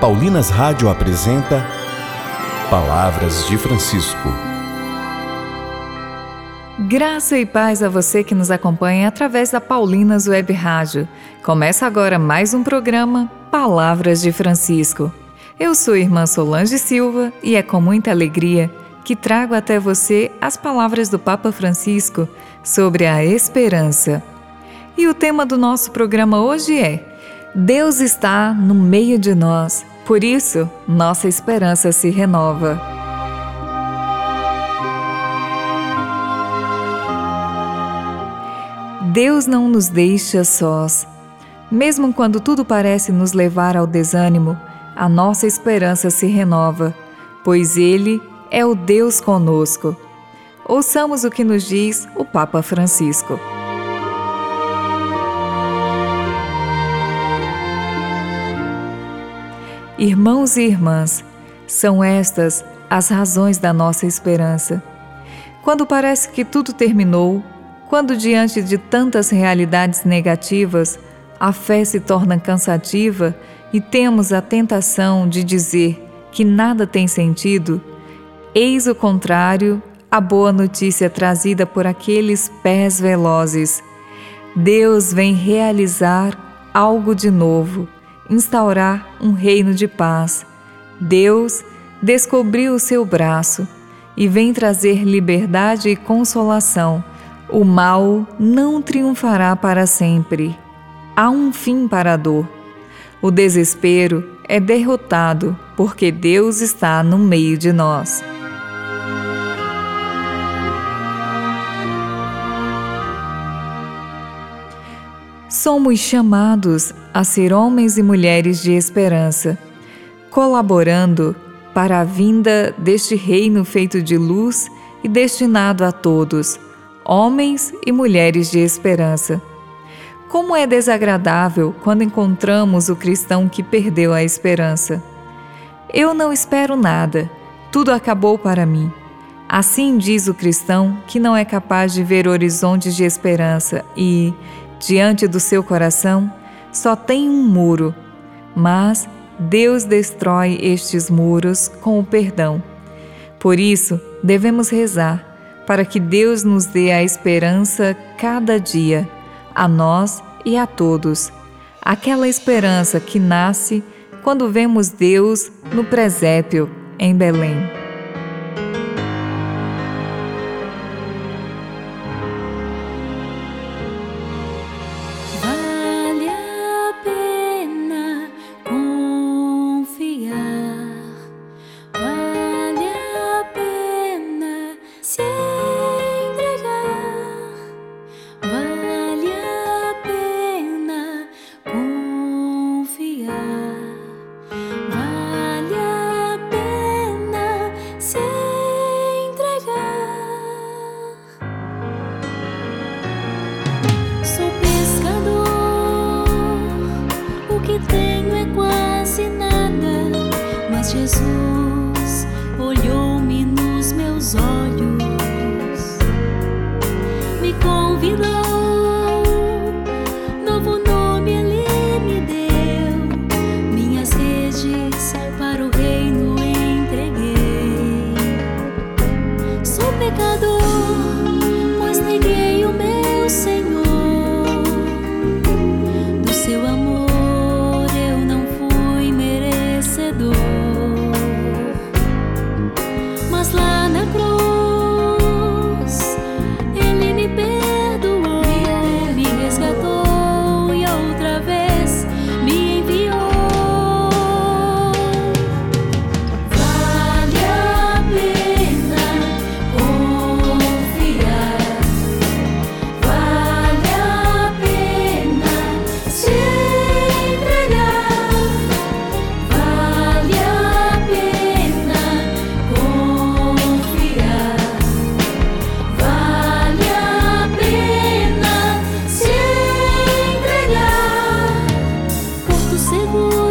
Paulinas Rádio apresenta Palavras de Francisco. Graça e paz a você que nos acompanha através da Paulinas Web Rádio. Começa agora mais um programa Palavras de Francisco. Eu sou irmã Solange Silva e é com muita alegria que trago até você as palavras do Papa Francisco sobre a esperança. E o tema do nosso programa hoje é Deus está no meio de nós, por isso nossa esperança se renova. Deus não nos deixa sós. Mesmo quando tudo parece nos levar ao desânimo, a nossa esperança se renova, pois Ele é o Deus conosco. Ouçamos o que nos diz o Papa Francisco. Irmãos e irmãs, são estas as razões da nossa esperança. Quando parece que tudo terminou, quando diante de tantas realidades negativas, a fé se torna cansativa e temos a tentação de dizer que nada tem sentido, eis o contrário a boa notícia trazida por aqueles pés velozes. Deus vem realizar algo de novo instaurar um reino de paz. Deus descobriu o seu braço e vem trazer liberdade e consolação. O mal não triunfará para sempre. Há um fim para a dor. O desespero é derrotado porque Deus está no meio de nós. Somos chamados a ser homens e mulheres de esperança, colaborando para a vinda deste reino feito de luz e destinado a todos, homens e mulheres de esperança. Como é desagradável quando encontramos o cristão que perdeu a esperança. Eu não espero nada, tudo acabou para mim. Assim diz o cristão que não é capaz de ver horizontes de esperança e, Diante do seu coração só tem um muro, mas Deus destrói estes muros com o perdão. Por isso, devemos rezar para que Deus nos dê a esperança cada dia, a nós e a todos. Aquela esperança que nasce quando vemos Deus no presépio em Belém. Jesus Jogo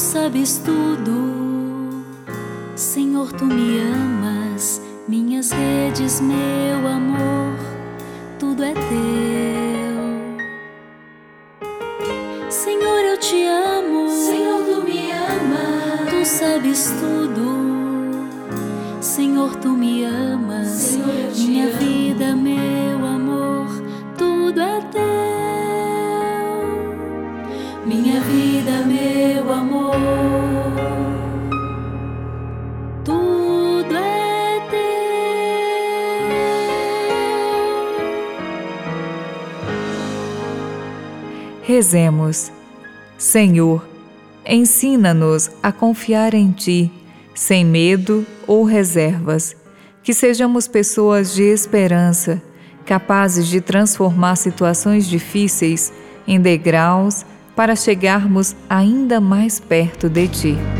sabes tudo, Senhor, tu me amas, minhas redes, meu amor, tudo é teu. Senhor, eu te amo, Senhor, tu me amas, tu sabes tudo, Senhor, tu me amas, Senhor, minha amo. vida, meu amor, tudo é teu Rezemos. Senhor, ensina-nos a confiar em Ti, sem medo ou reservas. Que sejamos pessoas de esperança, capazes de transformar situações difíceis em degraus para chegarmos ainda mais perto de Ti.